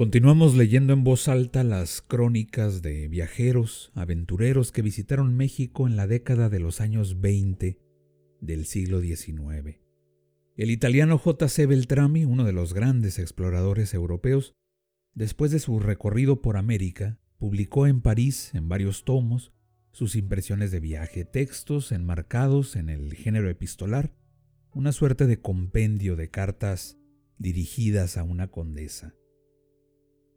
Continuamos leyendo en voz alta las crónicas de viajeros, aventureros que visitaron México en la década de los años 20 del siglo XIX. El italiano J.C. Beltrami, uno de los grandes exploradores europeos, después de su recorrido por América, publicó en París, en varios tomos, sus impresiones de viaje, textos enmarcados en el género epistolar, una suerte de compendio de cartas dirigidas a una condesa.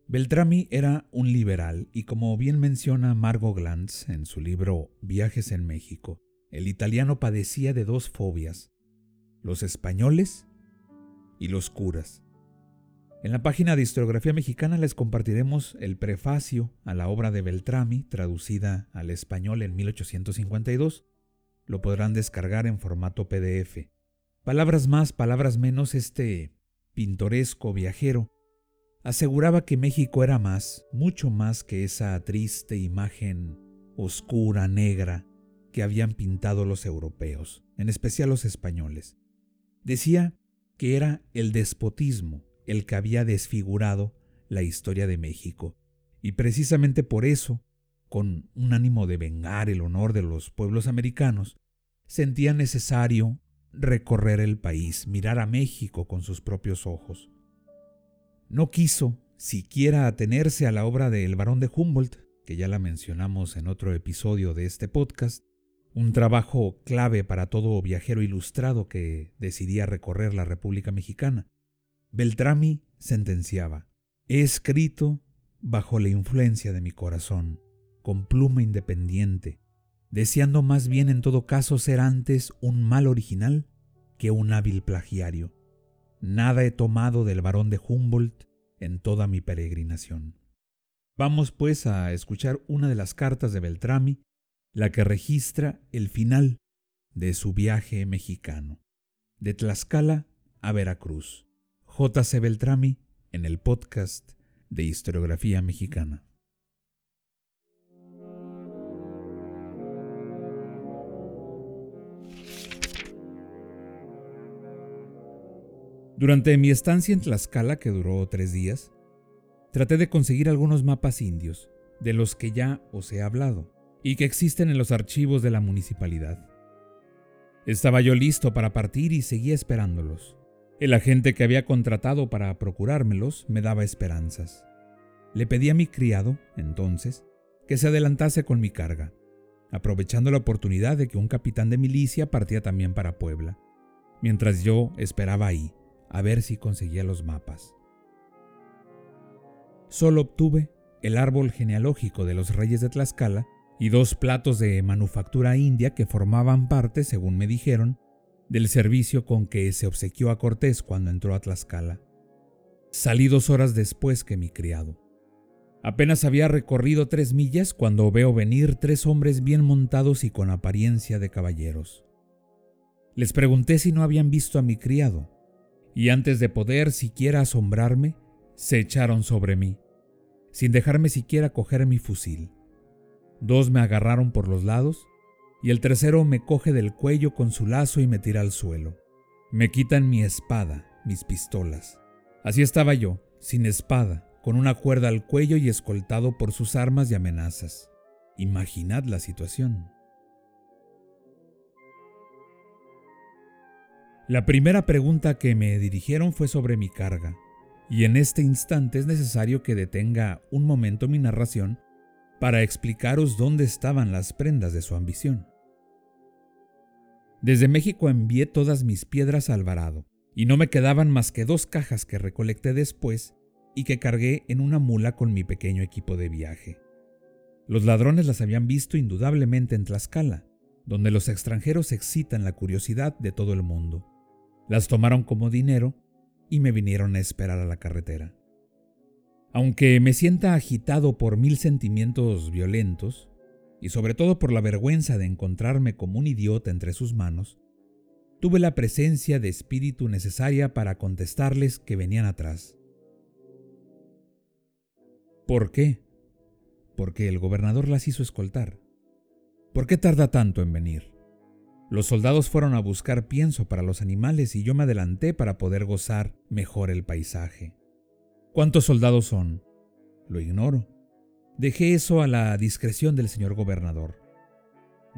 Beltrami era un liberal y como bien menciona Margot Glantz en su libro Viajes en México, el italiano padecía de dos fobias, los españoles y los curas. En la página de Historiografía Mexicana les compartiremos el prefacio a la obra de Beltrami, traducida al español en 1852. Lo podrán descargar en formato PDF. Palabras más, palabras menos, este pintoresco viajero aseguraba que México era más, mucho más que esa triste imagen oscura, negra, que habían pintado los europeos, en especial los españoles. Decía que era el despotismo el que había desfigurado la historia de México, y precisamente por eso, con un ánimo de vengar el honor de los pueblos americanos, sentía necesario recorrer el país, mirar a México con sus propios ojos. No quiso siquiera atenerse a la obra de El Barón de Humboldt, que ya la mencionamos en otro episodio de este podcast, un trabajo clave para todo viajero ilustrado que decidía recorrer la República Mexicana. Beltrami sentenciaba, he escrito bajo la influencia de mi corazón, con pluma independiente, deseando más bien en todo caso ser antes un mal original que un hábil plagiario. Nada he tomado del varón de Humboldt en toda mi peregrinación. Vamos pues a escuchar una de las cartas de Beltrami, la que registra el final de su viaje mexicano, de Tlaxcala a Veracruz. J.C. Beltrami en el podcast de Historiografía Mexicana. Durante mi estancia en Tlaxcala, que duró tres días, traté de conseguir algunos mapas indios, de los que ya os he hablado, y que existen en los archivos de la municipalidad. Estaba yo listo para partir y seguía esperándolos. El agente que había contratado para procurármelos me daba esperanzas. Le pedí a mi criado, entonces, que se adelantase con mi carga, aprovechando la oportunidad de que un capitán de milicia partía también para Puebla, mientras yo esperaba ahí, a ver si conseguía los mapas. Solo obtuve el árbol genealógico de los reyes de Tlaxcala y dos platos de manufactura india que formaban parte, según me dijeron, del servicio con que se obsequió a Cortés cuando entró a Tlaxcala. Salí dos horas después que mi criado. Apenas había recorrido tres millas cuando veo venir tres hombres bien montados y con apariencia de caballeros. Les pregunté si no habían visto a mi criado, y antes de poder siquiera asombrarme, se echaron sobre mí, sin dejarme siquiera coger mi fusil. Dos me agarraron por los lados, y el tercero me coge del cuello con su lazo y me tira al suelo. Me quitan mi espada, mis pistolas. Así estaba yo, sin espada, con una cuerda al cuello y escoltado por sus armas y amenazas. Imaginad la situación. La primera pregunta que me dirigieron fue sobre mi carga, y en este instante es necesario que detenga un momento mi narración para explicaros dónde estaban las prendas de su ambición. Desde México envié todas mis piedras a Alvarado, y no me quedaban más que dos cajas que recolecté después y que cargué en una mula con mi pequeño equipo de viaje. Los ladrones las habían visto indudablemente en Tlaxcala, donde los extranjeros excitan la curiosidad de todo el mundo. Las tomaron como dinero y me vinieron a esperar a la carretera. Aunque me sienta agitado por mil sentimientos violentos, y sobre todo por la vergüenza de encontrarme como un idiota entre sus manos, tuve la presencia de espíritu necesaria para contestarles que venían atrás. ¿Por qué? Porque el gobernador las hizo escoltar. ¿Por qué tarda tanto en venir? Los soldados fueron a buscar pienso para los animales y yo me adelanté para poder gozar mejor el paisaje. ¿Cuántos soldados son? Lo ignoro. Dejé eso a la discreción del señor gobernador.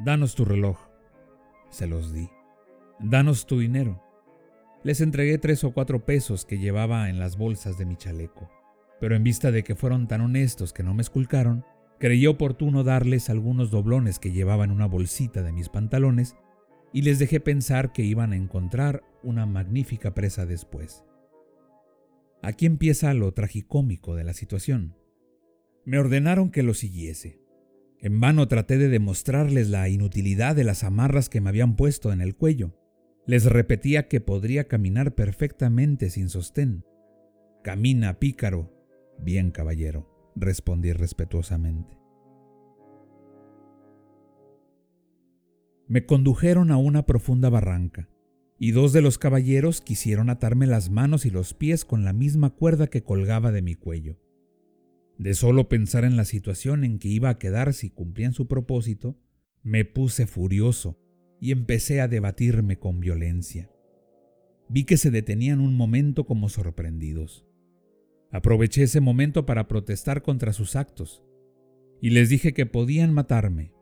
Danos tu reloj. Se los di. Danos tu dinero. Les entregué tres o cuatro pesos que llevaba en las bolsas de mi chaleco, pero en vista de que fueron tan honestos que no me esculcaron, creí oportuno darles algunos doblones que llevaba en una bolsita de mis pantalones y les dejé pensar que iban a encontrar una magnífica presa después. Aquí empieza lo tragicómico de la situación. Me ordenaron que lo siguiese. En vano traté de demostrarles la inutilidad de las amarras que me habían puesto en el cuello. Les repetía que podría caminar perfectamente sin sostén. Camina, pícaro. Bien, caballero, respondí respetuosamente. Me condujeron a una profunda barranca, y dos de los caballeros quisieron atarme las manos y los pies con la misma cuerda que colgaba de mi cuello. De solo pensar en la situación en que iba a quedar si cumplían su propósito, me puse furioso y empecé a debatirme con violencia. Vi que se detenían un momento como sorprendidos. Aproveché ese momento para protestar contra sus actos y les dije que podían matarme,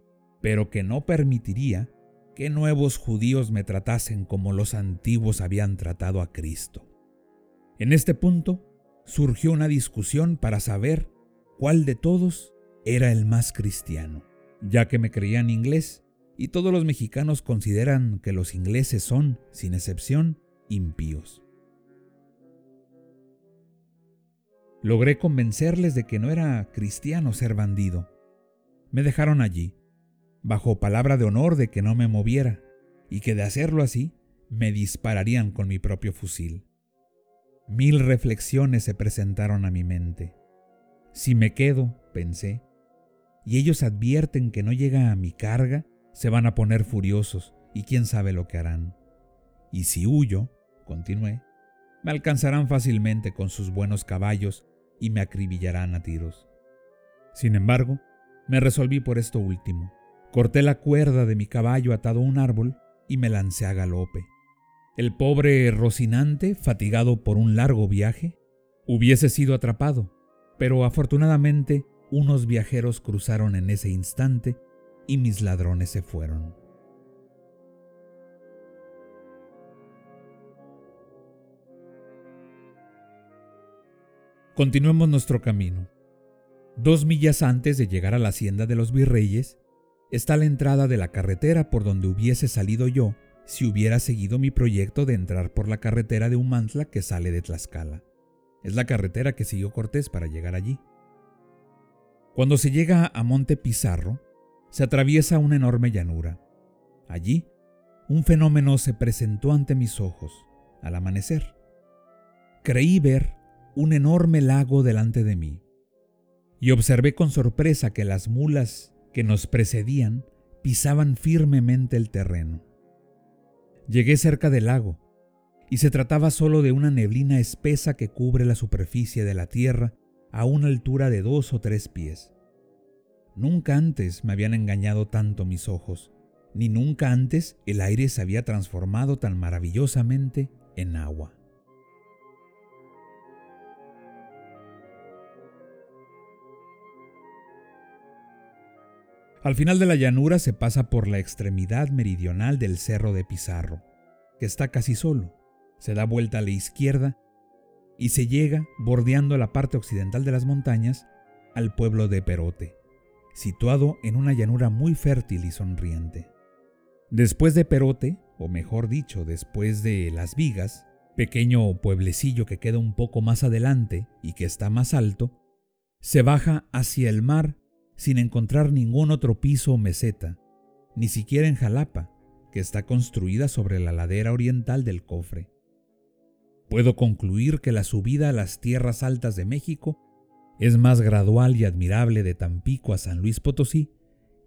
pero que no permitiría que nuevos judíos me tratasen como los antiguos habían tratado a Cristo. En este punto surgió una discusión para saber cuál de todos era el más cristiano, ya que me creían inglés y todos los mexicanos consideran que los ingleses son, sin excepción, impíos. Logré convencerles de que no era cristiano ser bandido. Me dejaron allí, bajo palabra de honor de que no me moviera, y que de hacerlo así, me dispararían con mi propio fusil. Mil reflexiones se presentaron a mi mente. Si me quedo, pensé, y ellos advierten que no llega a mi carga, se van a poner furiosos y quién sabe lo que harán. Y si huyo, continué, me alcanzarán fácilmente con sus buenos caballos y me acribillarán a tiros. Sin embargo, me resolví por esto último. Corté la cuerda de mi caballo atado a un árbol y me lancé a galope. El pobre Rocinante, fatigado por un largo viaje, hubiese sido atrapado, pero afortunadamente unos viajeros cruzaron en ese instante y mis ladrones se fueron. Continuemos nuestro camino. Dos millas antes de llegar a la hacienda de los virreyes, está la entrada de la carretera por donde hubiese salido yo si hubiera seguido mi proyecto de entrar por la carretera de Humantla que sale de Tlaxcala. Es la carretera que siguió Cortés para llegar allí. Cuando se llega a Monte Pizarro, se atraviesa una enorme llanura. Allí, un fenómeno se presentó ante mis ojos al amanecer. Creí ver un enorme lago delante de mí y observé con sorpresa que las mulas que nos precedían pisaban firmemente el terreno. Llegué cerca del lago y se trataba solo de una neblina espesa que cubre la superficie de la tierra a una altura de dos o tres pies. Nunca antes me habían engañado tanto mis ojos, ni nunca antes el aire se había transformado tan maravillosamente en agua. Al final de la llanura se pasa por la extremidad meridional del cerro de Pizarro, que está casi solo se da vuelta a la izquierda y se llega, bordeando la parte occidental de las montañas, al pueblo de Perote, situado en una llanura muy fértil y sonriente. Después de Perote, o mejor dicho, después de Las Vigas, pequeño pueblecillo que queda un poco más adelante y que está más alto, se baja hacia el mar sin encontrar ningún otro piso o meseta, ni siquiera en Jalapa, que está construida sobre la ladera oriental del cofre. Puedo concluir que la subida a las tierras altas de México es más gradual y admirable de Tampico a San Luis Potosí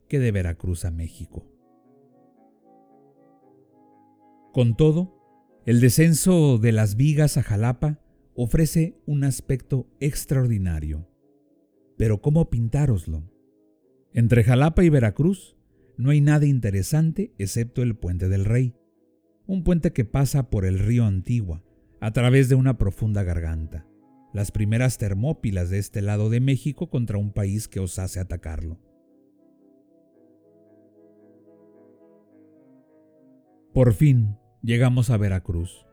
que de Veracruz a México. Con todo, el descenso de las vigas a Jalapa ofrece un aspecto extraordinario. Pero ¿cómo pintároslo? Entre Jalapa y Veracruz no hay nada interesante excepto el puente del Rey, un puente que pasa por el río Antigua, a través de una profunda garganta, las primeras termópilas de este lado de México contra un país que osase atacarlo. Por fin llegamos a Veracruz.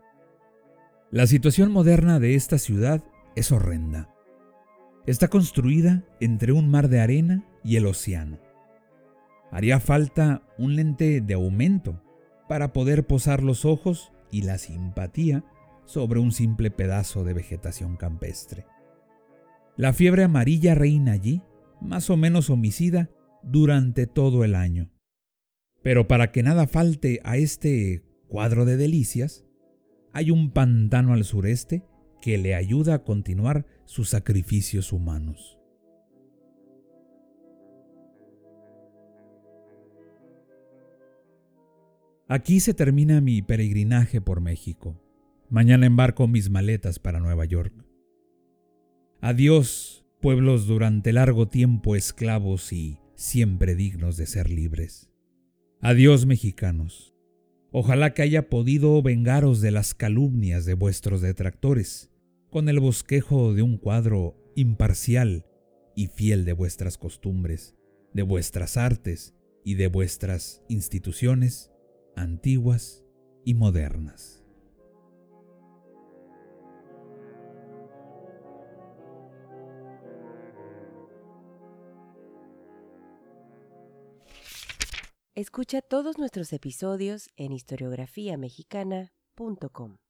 La situación moderna de esta ciudad es horrenda. Está construida entre un mar de arena y el océano. Haría falta un lente de aumento para poder posar los ojos y la simpatía sobre un simple pedazo de vegetación campestre. La fiebre amarilla reina allí, más o menos homicida, durante todo el año. Pero para que nada falte a este cuadro de delicias, hay un pantano al sureste que le ayuda a continuar sus sacrificios humanos. Aquí se termina mi peregrinaje por México. Mañana embarco mis maletas para Nueva York. Adiós, pueblos durante largo tiempo esclavos y siempre dignos de ser libres. Adiós mexicanos. Ojalá que haya podido vengaros de las calumnias de vuestros detractores, con el bosquejo de un cuadro imparcial y fiel de vuestras costumbres, de vuestras artes y de vuestras instituciones antiguas y modernas. Escucha todos nuestros episodios en historiografiamexicana.com.